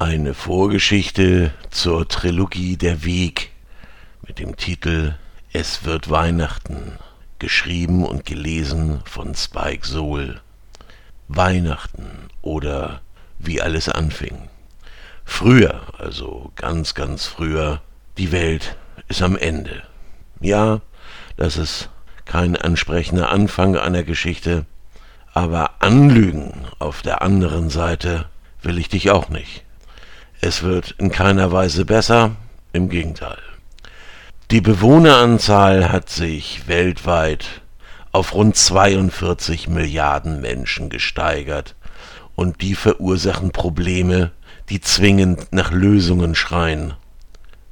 Eine Vorgeschichte zur Trilogie Der Weg mit dem Titel Es wird Weihnachten, geschrieben und gelesen von Spike Sohl. Weihnachten oder wie alles anfing. Früher, also ganz, ganz früher, die Welt ist am Ende. Ja, das ist kein ansprechender Anfang einer Geschichte, aber anlügen auf der anderen Seite will ich dich auch nicht. Es wird in keiner Weise besser, im Gegenteil. Die Bewohneranzahl hat sich weltweit auf rund 42 Milliarden Menschen gesteigert und die verursachen Probleme, die zwingend nach Lösungen schreien.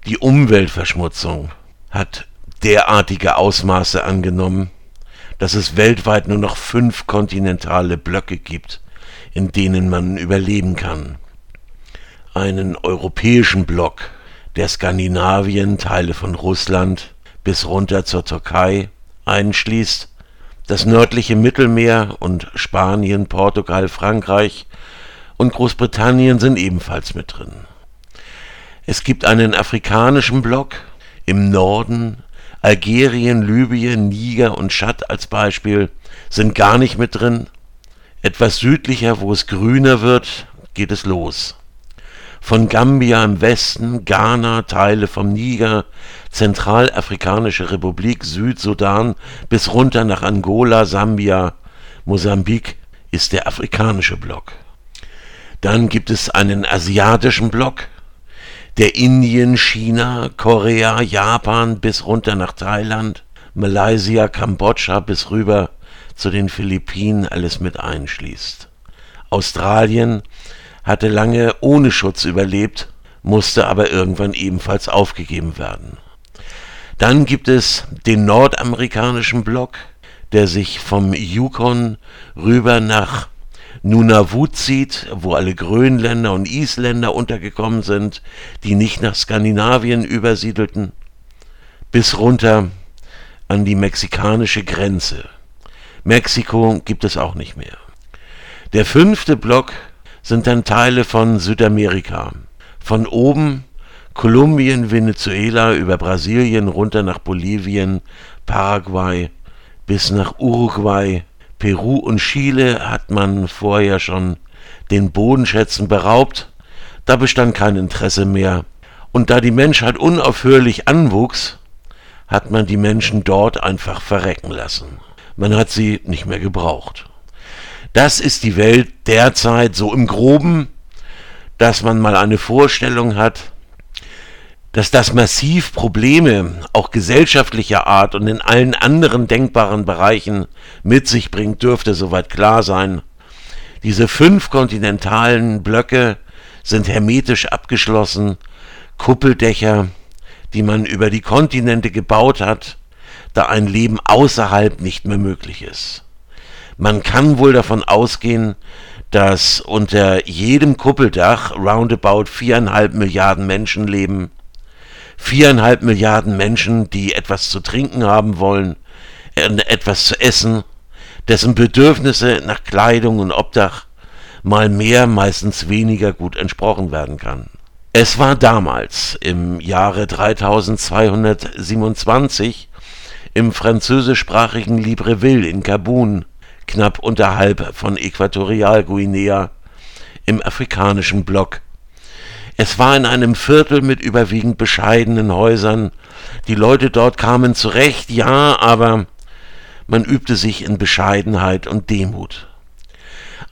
Die Umweltverschmutzung hat derartige Ausmaße angenommen, dass es weltweit nur noch fünf kontinentale Blöcke gibt, in denen man überleben kann einen europäischen Block, der Skandinavien, Teile von Russland bis runter zur Türkei einschließt, das nördliche Mittelmeer und Spanien, Portugal, Frankreich und Großbritannien sind ebenfalls mit drin. Es gibt einen afrikanischen Block im Norden, Algerien, Libyen, Niger und Tschad als Beispiel sind gar nicht mit drin. Etwas südlicher, wo es grüner wird, geht es los von Gambia im Westen, Ghana, Teile vom Niger, Zentralafrikanische Republik, Südsudan bis runter nach Angola, Sambia, Mosambik ist der afrikanische Block. Dann gibt es einen asiatischen Block, der Indien, China, Korea, Japan bis runter nach Thailand, Malaysia, Kambodscha bis rüber zu den Philippinen alles mit einschließt. Australien, hatte lange ohne Schutz überlebt, musste aber irgendwann ebenfalls aufgegeben werden. Dann gibt es den nordamerikanischen Block, der sich vom Yukon rüber nach Nunavut zieht, wo alle Grönländer und Isländer untergekommen sind, die nicht nach Skandinavien übersiedelten, bis runter an die mexikanische Grenze. Mexiko gibt es auch nicht mehr. Der fünfte Block sind dann Teile von Südamerika. Von oben Kolumbien, Venezuela über Brasilien runter nach Bolivien, Paraguay bis nach Uruguay, Peru und Chile hat man vorher schon den Bodenschätzen beraubt. Da bestand kein Interesse mehr. Und da die Menschheit unaufhörlich anwuchs, hat man die Menschen dort einfach verrecken lassen. Man hat sie nicht mehr gebraucht. Das ist die Welt derzeit so im groben, dass man mal eine Vorstellung hat, dass das massiv Probleme auch gesellschaftlicher Art und in allen anderen denkbaren Bereichen mit sich bringt, dürfte soweit klar sein. Diese fünf kontinentalen Blöcke sind hermetisch abgeschlossen, Kuppeldächer, die man über die Kontinente gebaut hat, da ein Leben außerhalb nicht mehr möglich ist. Man kann wohl davon ausgehen, dass unter jedem Kuppeldach roundabout viereinhalb Milliarden Menschen leben. Viereinhalb Milliarden Menschen, die etwas zu trinken haben wollen, etwas zu essen, dessen Bedürfnisse nach Kleidung und Obdach mal mehr, meistens weniger gut entsprochen werden kann. Es war damals, im Jahre 3227, im französischsprachigen Libreville in Gabun, knapp unterhalb von Äquatorialguinea im afrikanischen Block. Es war in einem Viertel mit überwiegend bescheidenen Häusern. Die Leute dort kamen zurecht, ja, aber man übte sich in Bescheidenheit und Demut.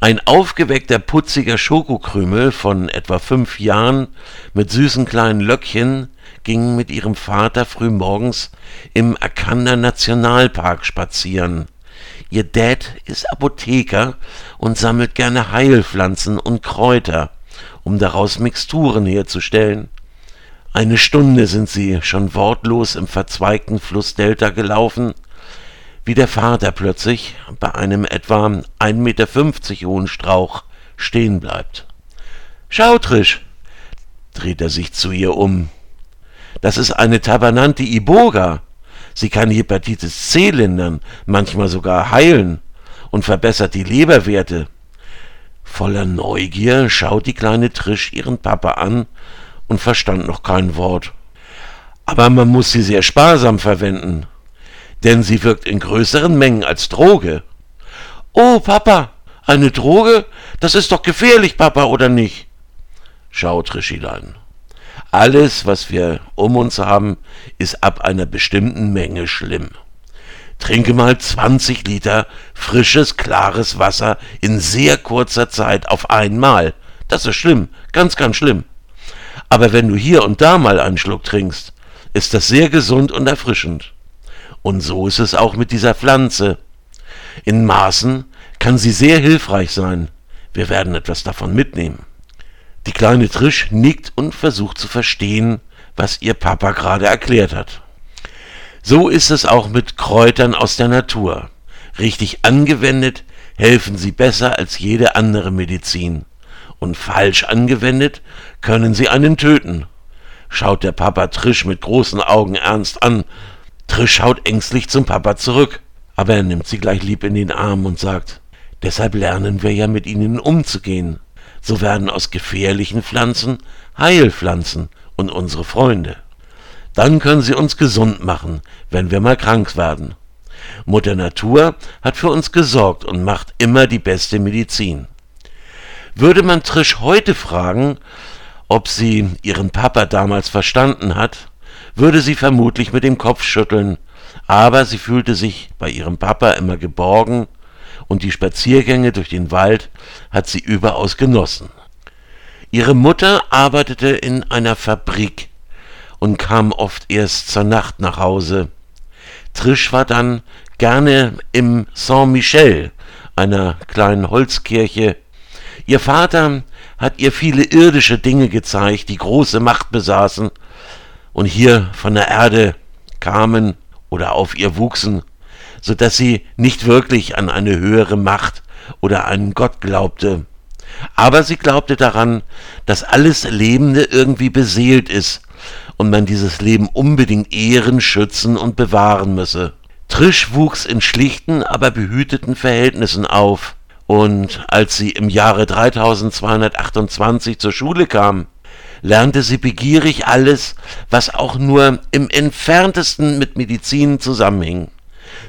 Ein aufgeweckter, putziger Schokokrümel von etwa fünf Jahren mit süßen kleinen Löckchen ging mit ihrem Vater frühmorgens im Akanda Nationalpark spazieren. Ihr Dad ist Apotheker und sammelt gerne Heilpflanzen und Kräuter, um daraus Mixturen herzustellen. Eine Stunde sind sie schon wortlos im verzweigten Flussdelta gelaufen, wie der Vater plötzlich bei einem etwa 1,50 Meter hohen Strauch stehen bleibt. Schau, Trisch, dreht er sich zu ihr um. Das ist eine Tabernante Iboga. Sie kann Hepatitis C lindern, manchmal sogar heilen und verbessert die Leberwerte. Voller Neugier schaut die kleine Trisch ihren Papa an und verstand noch kein Wort. Aber man muss sie sehr sparsam verwenden, denn sie wirkt in größeren Mengen als Droge. Oh, Papa, eine Droge? Das ist doch gefährlich, Papa, oder nicht? Schau, Trischilein. Alles, was wir um uns haben, ist ab einer bestimmten Menge schlimm. Trinke mal 20 Liter frisches, klares Wasser in sehr kurzer Zeit auf einmal. Das ist schlimm, ganz, ganz schlimm. Aber wenn du hier und da mal einen Schluck trinkst, ist das sehr gesund und erfrischend. Und so ist es auch mit dieser Pflanze. In Maßen kann sie sehr hilfreich sein. Wir werden etwas davon mitnehmen. Die kleine Trisch nickt und versucht zu verstehen, was ihr Papa gerade erklärt hat. So ist es auch mit Kräutern aus der Natur. Richtig angewendet helfen sie besser als jede andere Medizin. Und falsch angewendet können sie einen töten. Schaut der Papa Trisch mit großen Augen ernst an. Trisch schaut ängstlich zum Papa zurück, aber er nimmt sie gleich lieb in den Arm und sagt, deshalb lernen wir ja mit ihnen umzugehen. So werden aus gefährlichen Pflanzen Heilpflanzen und unsere Freunde. Dann können sie uns gesund machen, wenn wir mal krank werden. Mutter Natur hat für uns gesorgt und macht immer die beste Medizin. Würde man Trisch heute fragen, ob sie ihren Papa damals verstanden hat, würde sie vermutlich mit dem Kopf schütteln, aber sie fühlte sich bei ihrem Papa immer geborgen und die Spaziergänge durch den Wald hat sie überaus genossen. Ihre Mutter arbeitete in einer Fabrik und kam oft erst zur Nacht nach Hause. Trisch war dann gerne im Saint-Michel, einer kleinen Holzkirche. Ihr Vater hat ihr viele irdische Dinge gezeigt, die große Macht besaßen und hier von der Erde kamen oder auf ihr wuchsen, so dass sie nicht wirklich an eine höhere Macht oder einen Gott glaubte. Aber sie glaubte daran, dass alles Lebende irgendwie beseelt ist und man dieses Leben unbedingt ehren, schützen und bewahren müsse. Trisch wuchs in schlichten, aber behüteten Verhältnissen auf, und als sie im Jahre 3228 zur Schule kam, lernte sie begierig alles, was auch nur im entferntesten mit Medizin zusammenhing.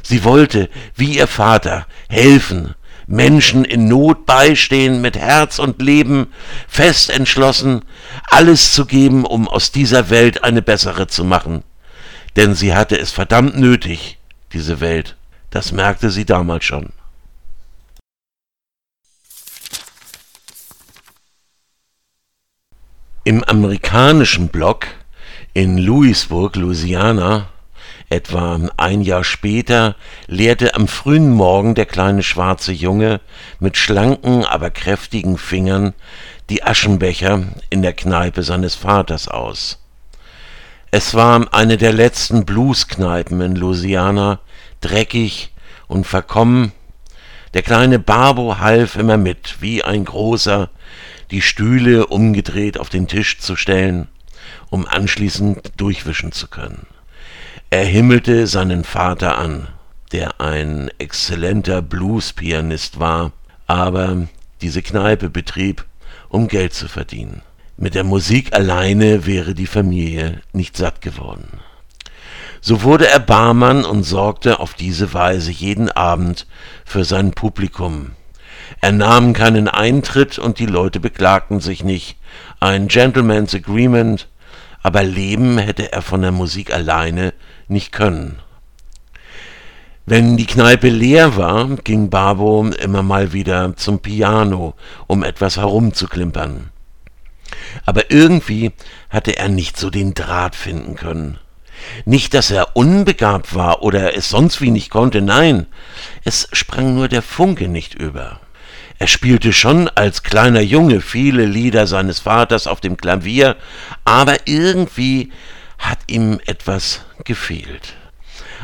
Sie wollte, wie ihr Vater, helfen, Menschen in Not beistehen, mit Herz und Leben, fest entschlossen, alles zu geben, um aus dieser Welt eine bessere zu machen. Denn sie hatte es verdammt nötig, diese Welt. Das merkte sie damals schon. Im amerikanischen Block in Louisburg, Louisiana, Etwa ein Jahr später leerte am frühen Morgen der kleine schwarze Junge mit schlanken, aber kräftigen Fingern die Aschenbecher in der Kneipe seines Vaters aus. Es war eine der letzten Blueskneipen in Louisiana, dreckig und verkommen. Der kleine Barbo half immer mit, wie ein großer, die Stühle umgedreht auf den Tisch zu stellen, um anschließend durchwischen zu können. Er himmelte seinen Vater an, der ein exzellenter Bluespianist war, aber diese Kneipe betrieb, um Geld zu verdienen. Mit der Musik alleine wäre die Familie nicht satt geworden. So wurde er Barmann und sorgte auf diese Weise jeden Abend für sein Publikum. Er nahm keinen Eintritt und die Leute beklagten sich nicht. Ein Gentleman's Agreement, aber leben hätte er von der Musik alleine nicht können. Wenn die Kneipe leer war, ging Babo immer mal wieder zum Piano, um etwas herumzuklimpern. Aber irgendwie hatte er nicht so den Draht finden können. Nicht, dass er unbegabt war oder es sonst wie nicht konnte, nein, es sprang nur der Funke nicht über. Er spielte schon als kleiner Junge viele Lieder seines Vaters auf dem Klavier, aber irgendwie hat ihm etwas gefehlt.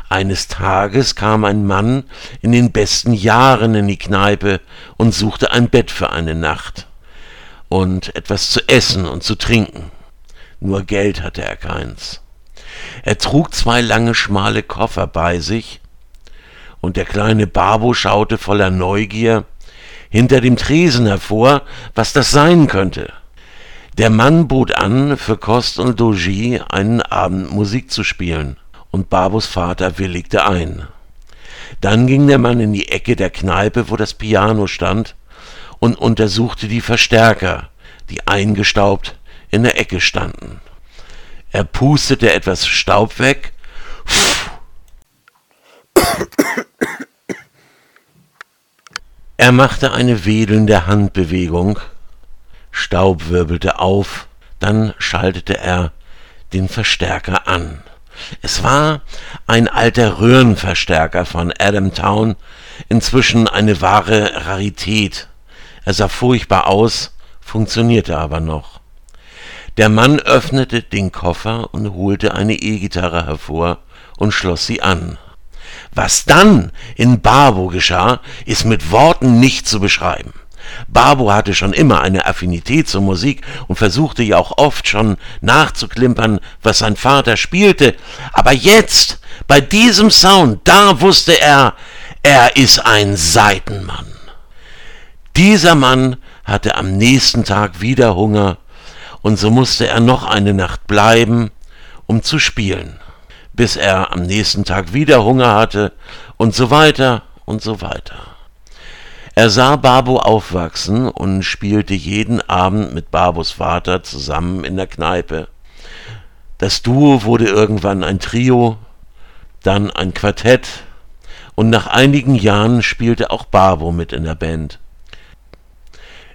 Eines Tages kam ein Mann in den besten Jahren in die Kneipe und suchte ein Bett für eine Nacht und etwas zu essen und zu trinken. Nur Geld hatte er keins. Er trug zwei lange schmale Koffer bei sich, und der kleine Babo schaute voller Neugier hinter dem Tresen hervor, was das sein könnte. Der Mann bot an, für Kost und Logis einen Abend Musik zu spielen, und Babos Vater willigte ein. Dann ging der Mann in die Ecke der Kneipe, wo das Piano stand, und untersuchte die Verstärker, die eingestaubt in der Ecke standen. Er pustete etwas Staub weg. Er machte eine wedelnde Handbewegung. Staub wirbelte auf, dann schaltete er den Verstärker an. Es war ein alter Röhrenverstärker von Adam Town, inzwischen eine wahre Rarität. Er sah furchtbar aus, funktionierte aber noch. Der Mann öffnete den Koffer und holte eine E-Gitarre hervor und schloss sie an. Was dann in Barbo geschah, ist mit Worten nicht zu beschreiben. Barbo hatte schon immer eine Affinität zur Musik und versuchte ja auch oft schon nachzuklimpern, was sein Vater spielte. Aber jetzt, bei diesem Sound, da wusste er, er ist ein Seitenmann. Dieser Mann hatte am nächsten Tag wieder Hunger und so musste er noch eine Nacht bleiben, um zu spielen, bis er am nächsten Tag wieder Hunger hatte und so weiter und so weiter. Er sah Babo aufwachsen und spielte jeden Abend mit Babos Vater zusammen in der Kneipe. Das Duo wurde irgendwann ein Trio, dann ein Quartett und nach einigen Jahren spielte auch Babo mit in der Band.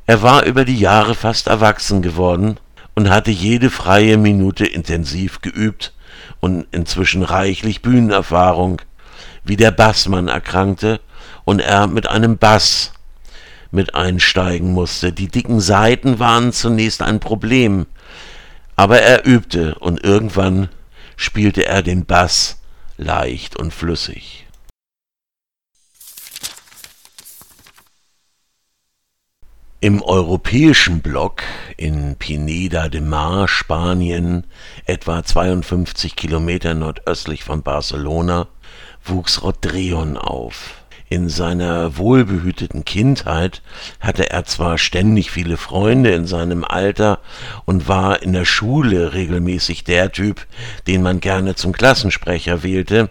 Er war über die Jahre fast erwachsen geworden und hatte jede freie Minute intensiv geübt und inzwischen reichlich Bühnenerfahrung, wie der Bassmann erkrankte und er mit einem Bass mit einsteigen musste. Die dicken Saiten waren zunächst ein Problem, aber er übte und irgendwann spielte er den Bass leicht und flüssig. Im europäischen Block in Pineda de Mar, Spanien, etwa 52 Kilometer nordöstlich von Barcelona, wuchs Rodrion auf. In seiner wohlbehüteten Kindheit hatte er zwar ständig viele Freunde in seinem Alter und war in der Schule regelmäßig der Typ, den man gerne zum Klassensprecher wählte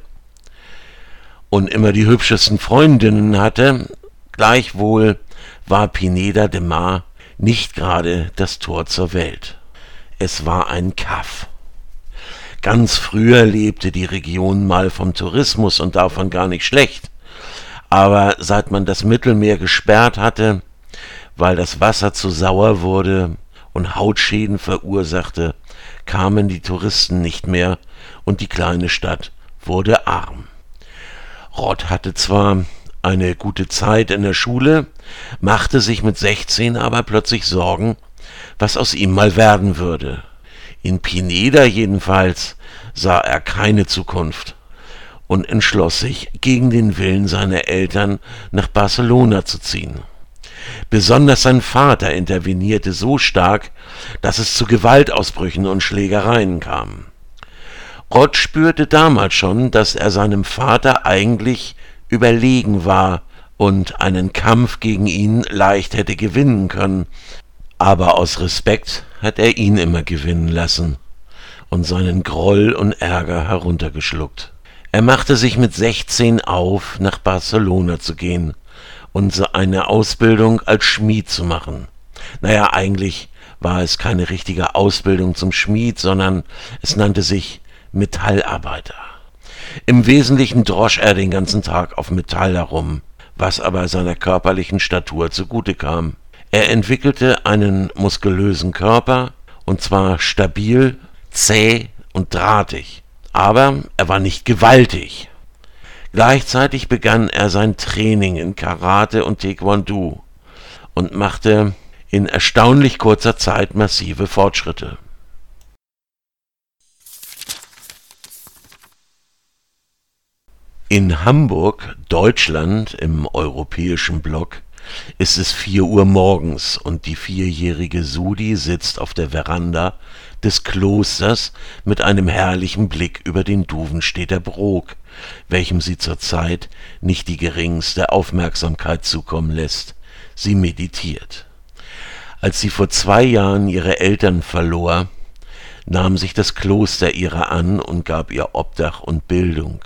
und immer die hübschesten Freundinnen hatte, gleichwohl war Pineda de Mar nicht gerade das Tor zur Welt. Es war ein Kaff. Ganz früher lebte die Region mal vom Tourismus und davon gar nicht schlecht. Aber seit man das Mittelmeer gesperrt hatte, weil das Wasser zu sauer wurde und Hautschäden verursachte, kamen die Touristen nicht mehr und die kleine Stadt wurde arm. Rott hatte zwar eine gute Zeit in der Schule, machte sich mit 16 aber plötzlich Sorgen, was aus ihm mal werden würde. In Pineda jedenfalls sah er keine Zukunft und entschloss sich, gegen den Willen seiner Eltern nach Barcelona zu ziehen. Besonders sein Vater intervenierte so stark, dass es zu Gewaltausbrüchen und Schlägereien kam. Rott spürte damals schon, dass er seinem Vater eigentlich überlegen war und einen Kampf gegen ihn leicht hätte gewinnen können, aber aus Respekt hat er ihn immer gewinnen lassen und seinen Groll und Ärger heruntergeschluckt. Er machte sich mit 16 auf, nach Barcelona zu gehen und eine Ausbildung als Schmied zu machen. Naja, eigentlich war es keine richtige Ausbildung zum Schmied, sondern es nannte sich Metallarbeiter. Im Wesentlichen drosch er den ganzen Tag auf Metall herum, was aber seiner körperlichen Statur zugute kam. Er entwickelte einen muskulösen Körper, und zwar stabil, zäh und drahtig. Aber er war nicht gewaltig. Gleichzeitig begann er sein Training in Karate und Taekwondo und machte in erstaunlich kurzer Zeit massive Fortschritte. In Hamburg, Deutschland, im europäischen Block, ist es vier Uhr morgens und die vierjährige Sudi sitzt auf der Veranda des Klosters mit einem herrlichen Blick über den Duvenstedter Brok, welchem sie zurzeit nicht die geringste Aufmerksamkeit zukommen lässt. sie meditiert. Als sie vor zwei Jahren ihre Eltern verlor, nahm sich das Kloster ihrer an und gab ihr Obdach und Bildung.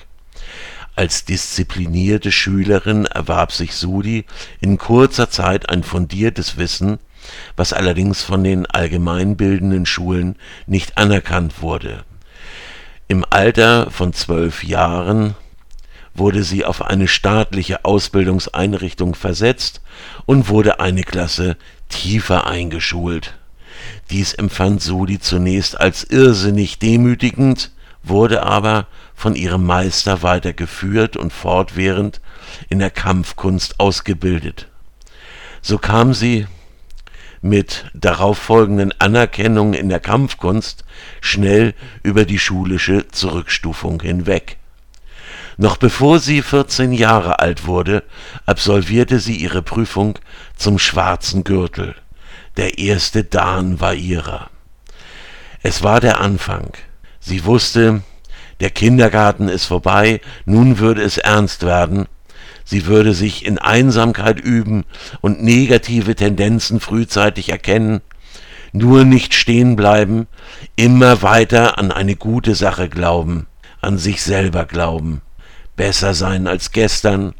Als disziplinierte Schülerin erwarb sich Sudi in kurzer Zeit ein fundiertes Wissen, was allerdings von den allgemeinbildenden Schulen nicht anerkannt wurde. Im Alter von zwölf Jahren wurde sie auf eine staatliche Ausbildungseinrichtung versetzt und wurde eine Klasse tiefer eingeschult. Dies empfand Sudi zunächst als irrsinnig demütigend, wurde aber von ihrem Meister weiter geführt und fortwährend in der Kampfkunst ausgebildet. So kam sie mit darauf folgenden Anerkennung in der Kampfkunst schnell über die schulische Zurückstufung hinweg. Noch bevor sie 14 Jahre alt wurde, absolvierte sie ihre Prüfung zum schwarzen Gürtel. Der erste Dan war ihrer. Es war der Anfang. Sie wusste, der Kindergarten ist vorbei, nun würde es ernst werden. Sie würde sich in Einsamkeit üben und negative Tendenzen frühzeitig erkennen, nur nicht stehen bleiben, immer weiter an eine gute Sache glauben, an sich selber glauben. Besser sein als gestern.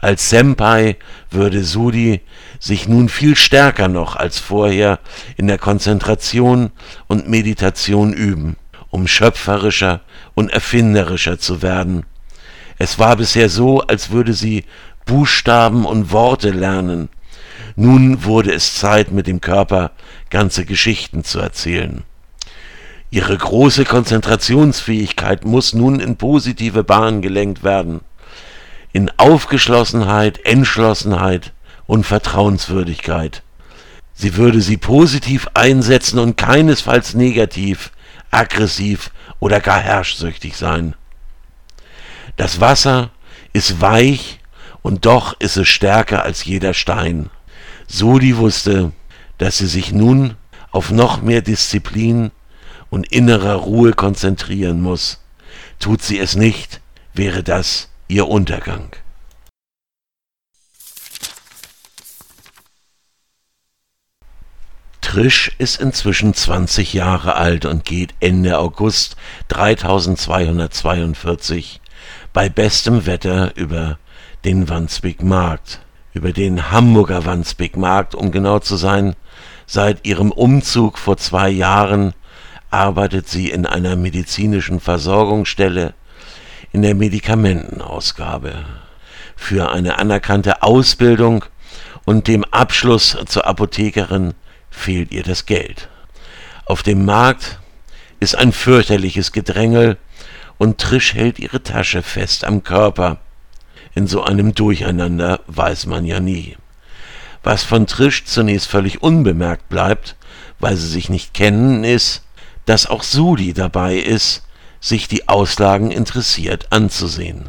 Als Senpai würde Sudi sich nun viel stärker noch als vorher in der Konzentration und Meditation üben, um schöpferischer und erfinderischer zu werden. Es war bisher so, als würde sie Buchstaben und Worte lernen. Nun wurde es Zeit, mit dem Körper ganze Geschichten zu erzählen. Ihre große Konzentrationsfähigkeit muss nun in positive Bahnen gelenkt werden. In Aufgeschlossenheit, Entschlossenheit und Vertrauenswürdigkeit. Sie würde sie positiv einsetzen und keinesfalls negativ, aggressiv oder gar herrschsüchtig sein. Das Wasser ist weich und doch ist es stärker als jeder Stein. Sodi wusste, dass sie sich nun auf noch mehr Disziplin und innerer Ruhe konzentrieren muss. Tut sie es nicht, wäre das ihr Untergang. Trisch ist inzwischen 20 Jahre alt und geht Ende August 3242 bei bestem Wetter über den Wandsbek Markt, über den Hamburger Wandsbek Markt, um genau zu sein, seit ihrem Umzug vor zwei Jahren arbeitet sie in einer medizinischen Versorgungsstelle in der Medikamentenausgabe. Für eine anerkannte Ausbildung und dem Abschluss zur Apothekerin fehlt ihr das Geld. Auf dem Markt ist ein fürchterliches Gedrängel und Trisch hält ihre Tasche fest am Körper. In so einem Durcheinander weiß man ja nie. Was von Trisch zunächst völlig unbemerkt bleibt, weil sie sich nicht kennen, ist, dass auch Sudi dabei ist, sich die Auslagen interessiert anzusehen.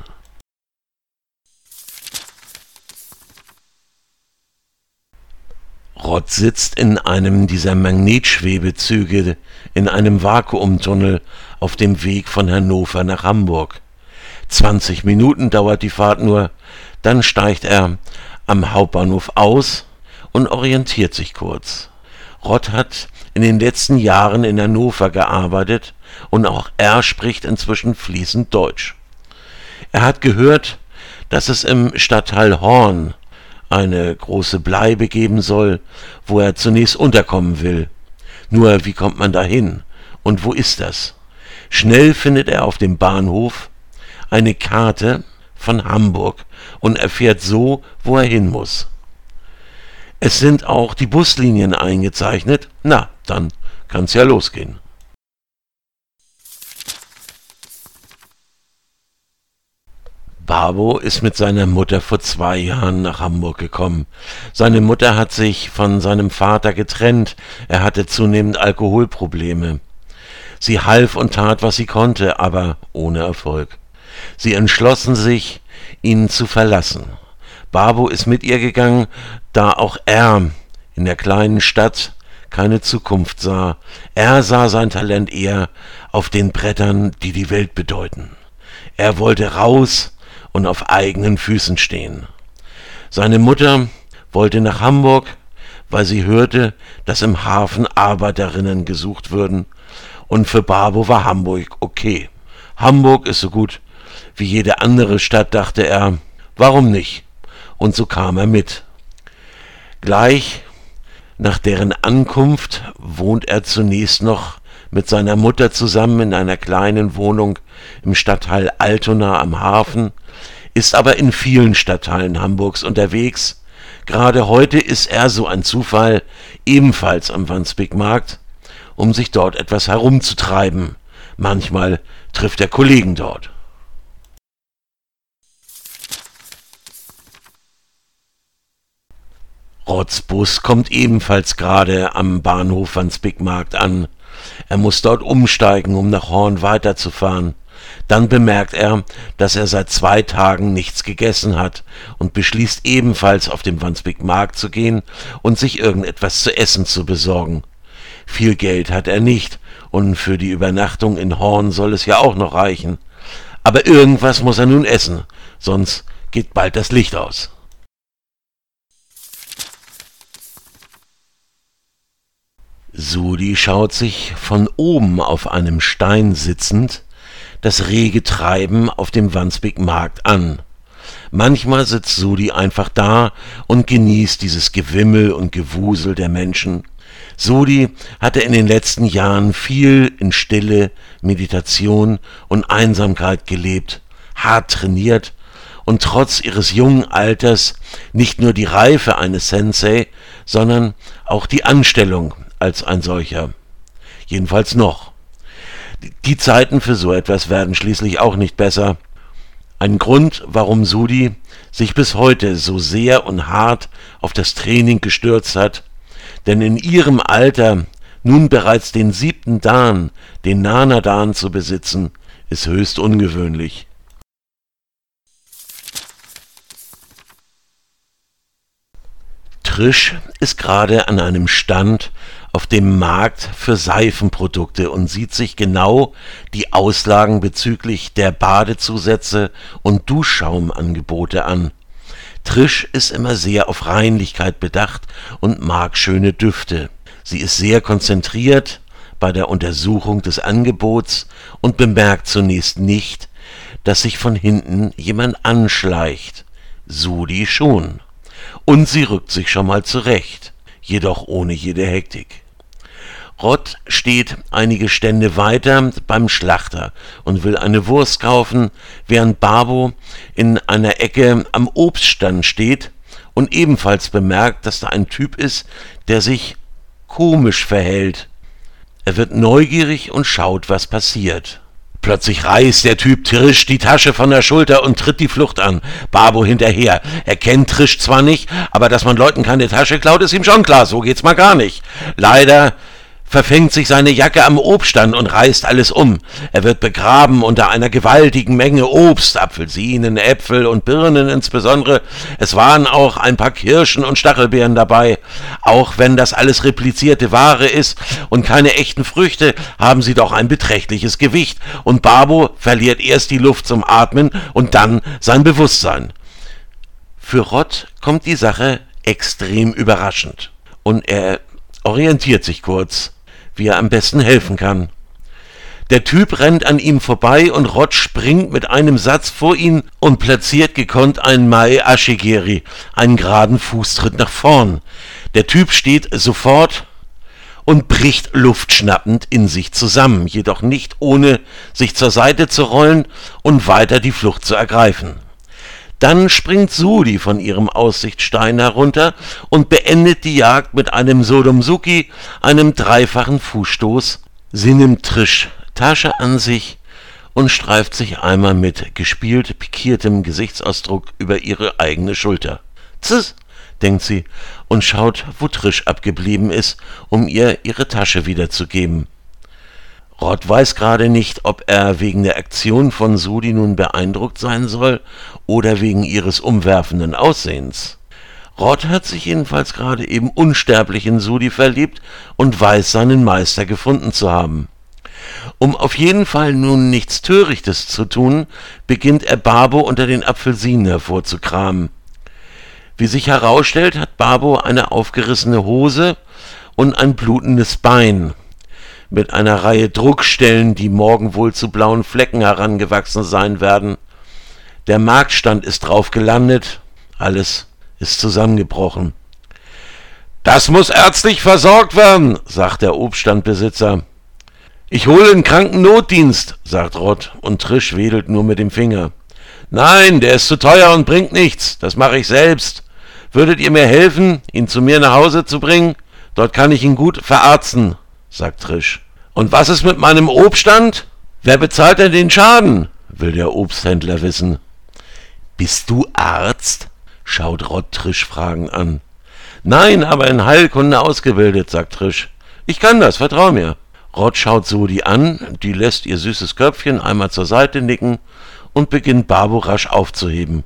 Rott sitzt in einem dieser Magnetschwebezüge in einem Vakuumtunnel auf dem Weg von Hannover nach Hamburg. 20 Minuten dauert die Fahrt nur, dann steigt er am Hauptbahnhof aus und orientiert sich kurz. Rott hat in den letzten Jahren in Hannover gearbeitet und auch er spricht inzwischen fließend Deutsch. Er hat gehört, dass es im Stadtteil Horn eine große Bleibe geben soll, wo er zunächst unterkommen will. Nur wie kommt man dahin? Und wo ist das? Schnell findet er auf dem Bahnhof eine Karte von Hamburg und erfährt so, wo er hin muss. Es sind auch die Buslinien eingezeichnet. Na, dann kann's ja losgehen. Babo ist mit seiner Mutter vor zwei Jahren nach Hamburg gekommen. Seine Mutter hat sich von seinem Vater getrennt. Er hatte zunehmend Alkoholprobleme. Sie half und tat, was sie konnte, aber ohne Erfolg. Sie entschlossen sich, ihn zu verlassen. Babo ist mit ihr gegangen, da auch er in der kleinen Stadt keine Zukunft sah. Er sah sein Talent eher auf den Brettern, die die Welt bedeuten. Er wollte raus und auf eigenen Füßen stehen. Seine Mutter wollte nach Hamburg, weil sie hörte, dass im Hafen Arbeiterinnen gesucht würden, und für Babo war Hamburg okay. Hamburg ist so gut wie jede andere Stadt, dachte er, warum nicht? Und so kam er mit. Gleich nach deren Ankunft wohnt er zunächst noch mit seiner Mutter zusammen in einer kleinen Wohnung im Stadtteil Altona am Hafen, ist aber in vielen Stadtteilen Hamburgs unterwegs. Gerade heute ist er, so ein Zufall, ebenfalls am Wandsbekmarkt, um sich dort etwas herumzutreiben. Manchmal trifft er Kollegen dort. Rotzbus kommt ebenfalls gerade am Bahnhof Wandsbekmarkt an. Er muss dort umsteigen, um nach Horn weiterzufahren. Dann bemerkt er, dass er seit zwei Tagen nichts gegessen hat und beschließt ebenfalls auf dem Wandsbekmarkt zu gehen und sich irgendetwas zu essen zu besorgen. Viel Geld hat er nicht, und für die Übernachtung in Horn soll es ja auch noch reichen. Aber irgendwas muss er nun essen, sonst geht bald das Licht aus. Sudi schaut sich von oben auf einem Stein sitzend das rege Treiben auf dem Wandsbek-Markt an. Manchmal sitzt Sudi einfach da und genießt dieses Gewimmel und Gewusel der Menschen. Sudi hatte in den letzten Jahren viel in Stille, Meditation und Einsamkeit gelebt, hart trainiert und trotz ihres jungen Alters nicht nur die Reife eines Sensei, sondern auch die Anstellung als ein solcher. Jedenfalls noch. Die Zeiten für so etwas werden schließlich auch nicht besser. Ein Grund, warum Sudi sich bis heute so sehr und hart auf das Training gestürzt hat, denn in ihrem Alter nun bereits den siebten Dan, den Nana-Dan zu besitzen, ist höchst ungewöhnlich. Trisch ist gerade an einem Stand auf dem Markt für Seifenprodukte und sieht sich genau die Auslagen bezüglich der Badezusätze und Duschschaumangebote an. Trisch ist immer sehr auf Reinlichkeit bedacht und mag schöne Düfte. Sie ist sehr konzentriert bei der Untersuchung des Angebots und bemerkt zunächst nicht, dass sich von hinten jemand anschleicht. Sudi schon. Und sie rückt sich schon mal zurecht jedoch ohne jede Hektik. Rott steht einige Stände weiter beim Schlachter und will eine Wurst kaufen, während Babo in einer Ecke am Obststand steht und ebenfalls bemerkt, dass da ein Typ ist, der sich komisch verhält. Er wird neugierig und schaut, was passiert. Plötzlich reißt der Typ Trisch die Tasche von der Schulter und tritt die Flucht an. Babo hinterher. Er kennt Trisch zwar nicht, aber dass man Leuten keine Tasche klaut, ist ihm schon klar. So geht's mal gar nicht. Leider verfängt sich seine Jacke am Obststand und reißt alles um. Er wird begraben unter einer gewaltigen Menge Obst, Apfelsinen, Äpfel und Birnen insbesondere. Es waren auch ein paar Kirschen und Stachelbeeren dabei. Auch wenn das alles replizierte Ware ist und keine echten Früchte, haben sie doch ein beträchtliches Gewicht. Und Babo verliert erst die Luft zum Atmen und dann sein Bewusstsein. Für Rott kommt die Sache extrem überraschend. Und er orientiert sich kurz wie er am besten helfen kann. Der Typ rennt an ihm vorbei und Rod springt mit einem Satz vor ihn und platziert gekonnt einen Mai Ashigeri, einen geraden Fußtritt nach vorn. Der Typ steht sofort und bricht luftschnappend in sich zusammen, jedoch nicht ohne sich zur Seite zu rollen und weiter die Flucht zu ergreifen. Dann springt Sudi von ihrem Aussichtsstein herunter und beendet die Jagd mit einem Sodomsuki, einem dreifachen Fußstoß. Sie nimmt Trisch Tasche an sich und streift sich einmal mit gespielt pikiertem Gesichtsausdruck über ihre eigene Schulter. Zs, denkt sie und schaut, wo Trisch abgeblieben ist, um ihr ihre Tasche wiederzugeben. Rod weiß gerade nicht, ob er wegen der Aktion von Sudi nun beeindruckt sein soll oder wegen ihres umwerfenden Aussehens. Rod hat sich jedenfalls gerade eben unsterblich in Sudi verliebt und weiß seinen Meister gefunden zu haben. Um auf jeden Fall nun nichts Törichtes zu tun, beginnt er Babo unter den Apfelsinen hervorzukramen. Wie sich herausstellt, hat Babo eine aufgerissene Hose und ein blutendes Bein mit einer Reihe Druckstellen, die morgen wohl zu blauen Flecken herangewachsen sein werden. Der Marktstand ist drauf gelandet, alles ist zusammengebrochen. Das muss ärztlich versorgt werden, sagt der Obststandbesitzer. Ich hole den Krankennotdienst, sagt Rott, und Trisch wedelt nur mit dem Finger. Nein, der ist zu teuer und bringt nichts, das mache ich selbst. Würdet ihr mir helfen, ihn zu mir nach Hause zu bringen? Dort kann ich ihn gut verarzten, sagt Trisch. Und was ist mit meinem Obststand? Wer bezahlt denn den Schaden? will der Obsthändler wissen. Bist du Arzt? schaut Rott Trisch fragend an. Nein, aber in Heilkunde ausgebildet, sagt Trisch. Ich kann das, vertrau mir. Rott schaut Sodi an, die lässt ihr süßes Köpfchen einmal zur Seite nicken und beginnt Babo rasch aufzuheben.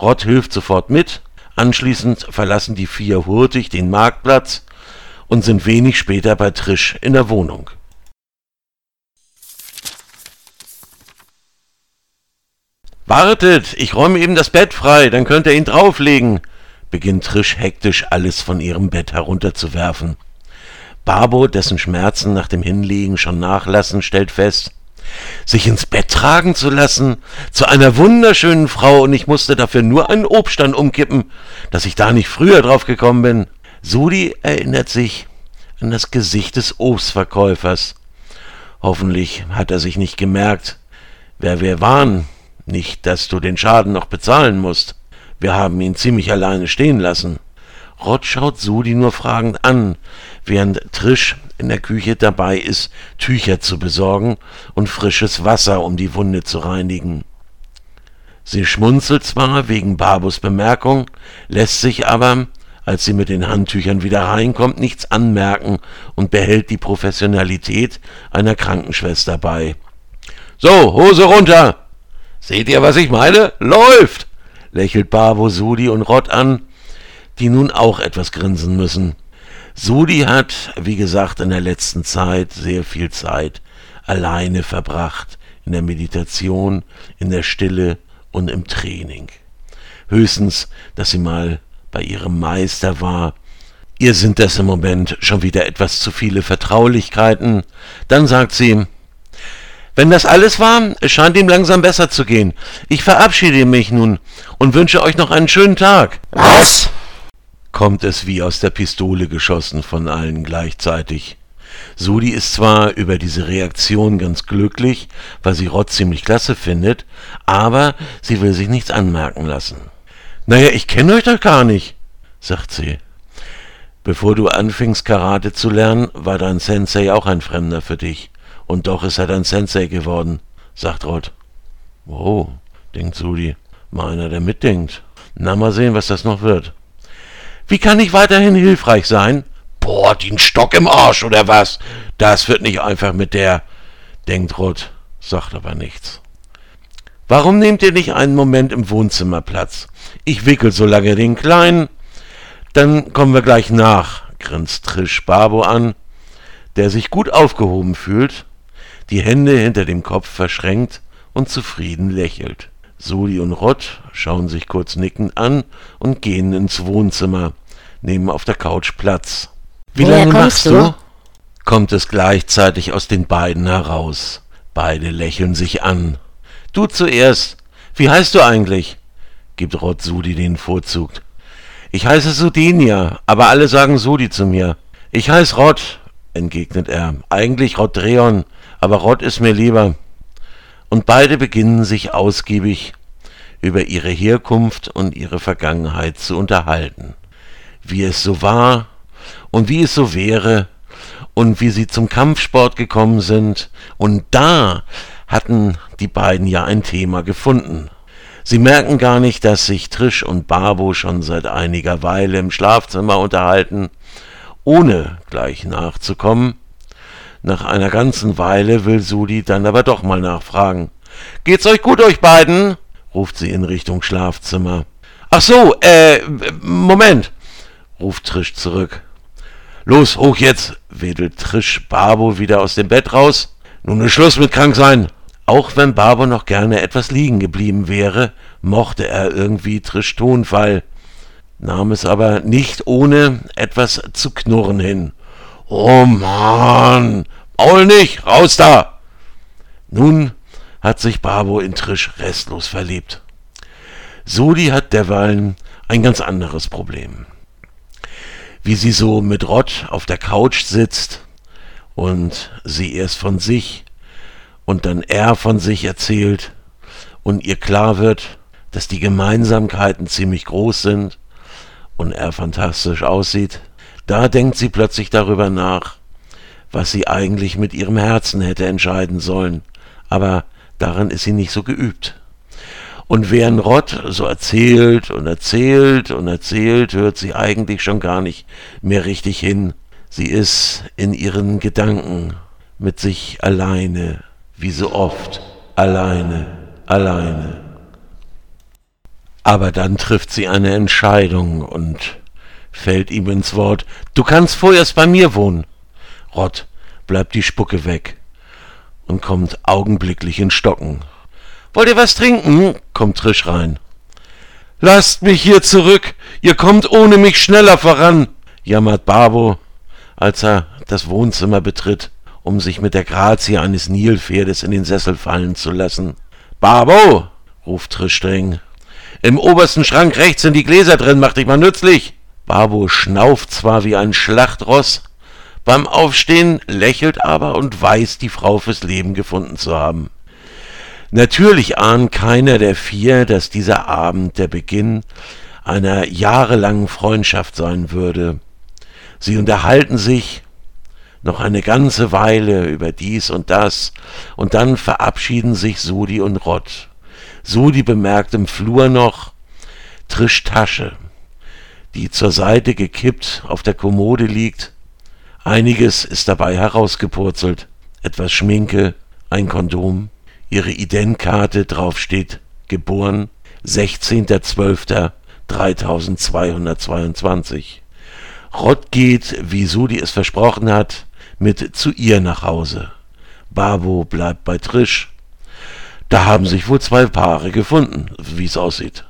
Rott hilft sofort mit, anschließend verlassen die vier hurtig den Marktplatz und sind wenig später bei Trisch in der Wohnung. Wartet, ich räume eben das Bett frei, dann könnt ihr ihn drauflegen, beginnt Trisch hektisch alles von ihrem Bett herunterzuwerfen. Babo, dessen Schmerzen nach dem Hinlegen schon nachlassen, stellt fest, sich ins Bett tragen zu lassen, zu einer wunderschönen Frau, und ich musste dafür nur einen Obststand umkippen, dass ich da nicht früher drauf gekommen bin. Sudi erinnert sich an das Gesicht des Obstverkäufers. Hoffentlich hat er sich nicht gemerkt, wer wir waren, nicht, dass du den Schaden noch bezahlen musst. Wir haben ihn ziemlich alleine stehen lassen. Rott schaut Sudi nur fragend an, während Trisch in der Küche dabei ist, Tücher zu besorgen und frisches Wasser, um die Wunde zu reinigen. Sie schmunzelt zwar wegen Babus Bemerkung, lässt sich aber, als sie mit den Handtüchern wieder reinkommt, nichts anmerken und behält die Professionalität einer Krankenschwester bei. So, Hose runter! Seht ihr, was ich meine? Läuft! lächelt Babo Sudi und Rott an, die nun auch etwas grinsen müssen. Sudi hat, wie gesagt, in der letzten Zeit sehr viel Zeit alleine verbracht, in der Meditation, in der Stille und im Training. Höchstens, dass sie mal bei ihrem Meister war. Ihr sind das im Moment schon wieder etwas zu viele Vertraulichkeiten. Dann sagt sie, wenn das alles war, es scheint ihm langsam besser zu gehen. Ich verabschiede mich nun und wünsche euch noch einen schönen Tag. Was? kommt es wie aus der Pistole geschossen von allen gleichzeitig. Sudi ist zwar über diese Reaktion ganz glücklich, weil sie Rott ziemlich klasse findet, aber sie will sich nichts anmerken lassen. Naja, ich kenne euch doch gar nicht, sagt sie. Bevor du anfingst, Karate zu lernen, war dein Sensei auch ein Fremder für dich. Und doch ist er dein Sensei geworden, sagt Rott. Oh, denkt Sudi. Mal einer, der mitdenkt. Na, mal sehen, was das noch wird. Wie kann ich weiterhin hilfreich sein? Boah, den Stock im Arsch oder was? Das wird nicht einfach mit der, denkt Ruth, sagt aber nichts. Warum nehmt ihr nicht einen Moment im Wohnzimmer Platz? Ich wickel so lange den Kleinen. Dann kommen wir gleich nach, grinst Trish Babo an, der sich gut aufgehoben fühlt, die Hände hinter dem Kopf verschränkt und zufrieden lächelt. Soli und Rott schauen sich kurz nickend an und gehen ins Wohnzimmer, nehmen auf der Couch Platz. Wie lange machst du? kommt es gleichzeitig aus den beiden heraus. Beide lächeln sich an. Du zuerst. Wie heißt du eigentlich? gibt Rott Sudi den Vorzug. Ich heiße Sudinia, aber alle sagen Sudi zu mir. Ich heiß Rott, entgegnet er. Eigentlich Rott Dreon, aber Rott ist mir lieber und beide beginnen sich ausgiebig über ihre Herkunft und ihre Vergangenheit zu unterhalten, wie es so war und wie es so wäre und wie sie zum Kampfsport gekommen sind, und da hatten die beiden ja ein Thema gefunden. Sie merken gar nicht, dass sich Trisch und Babo schon seit einiger Weile im Schlafzimmer unterhalten, ohne gleich nachzukommen, nach einer ganzen Weile will Sudi dann aber doch mal nachfragen. Geht's euch gut, euch beiden? ruft sie in Richtung Schlafzimmer. Ach so, äh, Moment, ruft Trisch zurück. Los, hoch jetzt, wedelt Trisch Babo wieder aus dem Bett raus. Nun ist Schluss mit krank sein. Auch wenn Babo noch gerne etwas liegen geblieben wäre, mochte er irgendwie Trisch Tonfall. nahm es aber nicht ohne etwas zu knurren hin. Oh Mann, Maul nicht, raus da! Nun hat sich Babo in Trisch restlos verliebt. Sodi hat derweilen ein ganz anderes Problem. Wie sie so mit Rott auf der Couch sitzt und sie erst von sich und dann er von sich erzählt und ihr klar wird, dass die Gemeinsamkeiten ziemlich groß sind und er fantastisch aussieht, da denkt sie plötzlich darüber nach, was sie eigentlich mit ihrem Herzen hätte entscheiden sollen, aber daran ist sie nicht so geübt. Und während Rott so erzählt und erzählt und erzählt, hört sie eigentlich schon gar nicht mehr richtig hin. Sie ist in ihren Gedanken mit sich alleine, wie so oft, alleine, alleine. Aber dann trifft sie eine Entscheidung und fällt ihm ins Wort. Du kannst vorerst bei mir wohnen. Rott bleibt die Spucke weg und kommt augenblicklich in Stocken. Wollt ihr was trinken? kommt Trisch rein. Lasst mich hier zurück, ihr kommt ohne mich schneller voran, jammert Babo, als er das Wohnzimmer betritt, um sich mit der Grazie eines Nilpferdes in den Sessel fallen zu lassen. Babo, ruft Trisch streng. Im obersten Schrank rechts sind die Gläser drin, mach dich mal nützlich. Babo schnauft zwar wie ein Schlachtross, beim Aufstehen lächelt aber und weiß, die Frau fürs Leben gefunden zu haben. Natürlich ahnt keiner der vier, dass dieser Abend der Beginn einer jahrelangen Freundschaft sein würde. Sie unterhalten sich noch eine ganze Weile über dies und das, und dann verabschieden sich Sudi und Rott. Sudi bemerkt im Flur noch Trisch Tasche, die zur Seite gekippt auf der Kommode liegt, Einiges ist dabei herausgepurzelt. Etwas Schminke, ein Kondom, ihre Identkarte, drauf steht geboren 16.12.3222. Rott geht, wie Sudi es versprochen hat, mit zu ihr nach Hause. Babo bleibt bei Trisch. Da haben sich wohl zwei Paare gefunden, wie es aussieht.